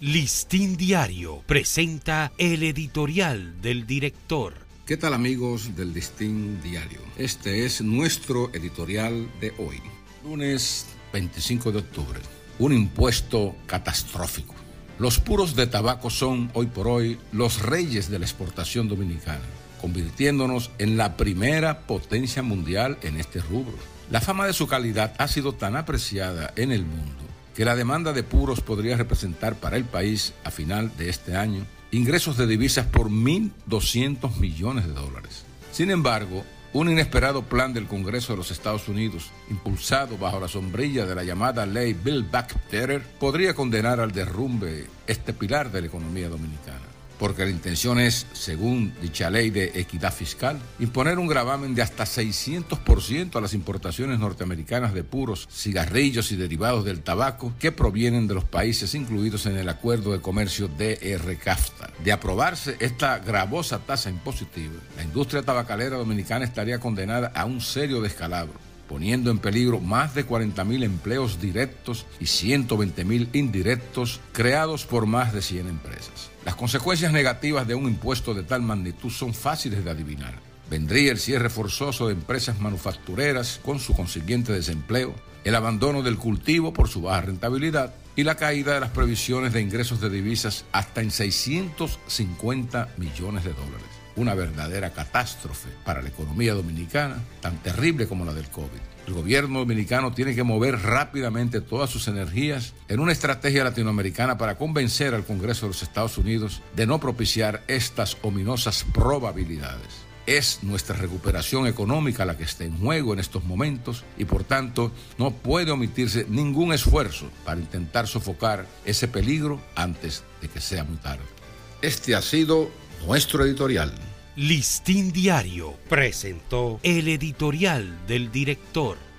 Listín Diario presenta el editorial del director. ¿Qué tal amigos del Listín Diario? Este es nuestro editorial de hoy, lunes 25 de octubre. Un impuesto catastrófico. Los puros de tabaco son hoy por hoy los reyes de la exportación dominicana, convirtiéndonos en la primera potencia mundial en este rubro. La fama de su calidad ha sido tan apreciada en el mundo que la demanda de puros podría representar para el país a final de este año ingresos de divisas por 1.200 millones de dólares. Sin embargo, un inesperado plan del Congreso de los Estados Unidos, impulsado bajo la sombrilla de la llamada ley Bill Back Better, podría condenar al derrumbe este pilar de la economía dominicana porque la intención es, según dicha ley de equidad fiscal, imponer un gravamen de hasta 600% a las importaciones norteamericanas de puros, cigarrillos y derivados del tabaco que provienen de los países incluidos en el Acuerdo de Comercio DR-CAFTA. De aprobarse esta gravosa tasa impositiva, la industria tabacalera dominicana estaría condenada a un serio descalabro poniendo en peligro más de 40.000 empleos directos y 120.000 indirectos creados por más de 100 empresas. Las consecuencias negativas de un impuesto de tal magnitud son fáciles de adivinar. Vendría el cierre forzoso de empresas manufactureras con su consiguiente desempleo, el abandono del cultivo por su baja rentabilidad y la caída de las previsiones de ingresos de divisas hasta en 650 millones de dólares una verdadera catástrofe para la economía dominicana, tan terrible como la del COVID. El gobierno dominicano tiene que mover rápidamente todas sus energías en una estrategia latinoamericana para convencer al Congreso de los Estados Unidos de no propiciar estas ominosas probabilidades. Es nuestra recuperación económica la que está en juego en estos momentos y por tanto no puede omitirse ningún esfuerzo para intentar sofocar ese peligro antes de que sea muy tarde. Este ha sido nuestro editorial. Listín Diario presentó el editorial del director.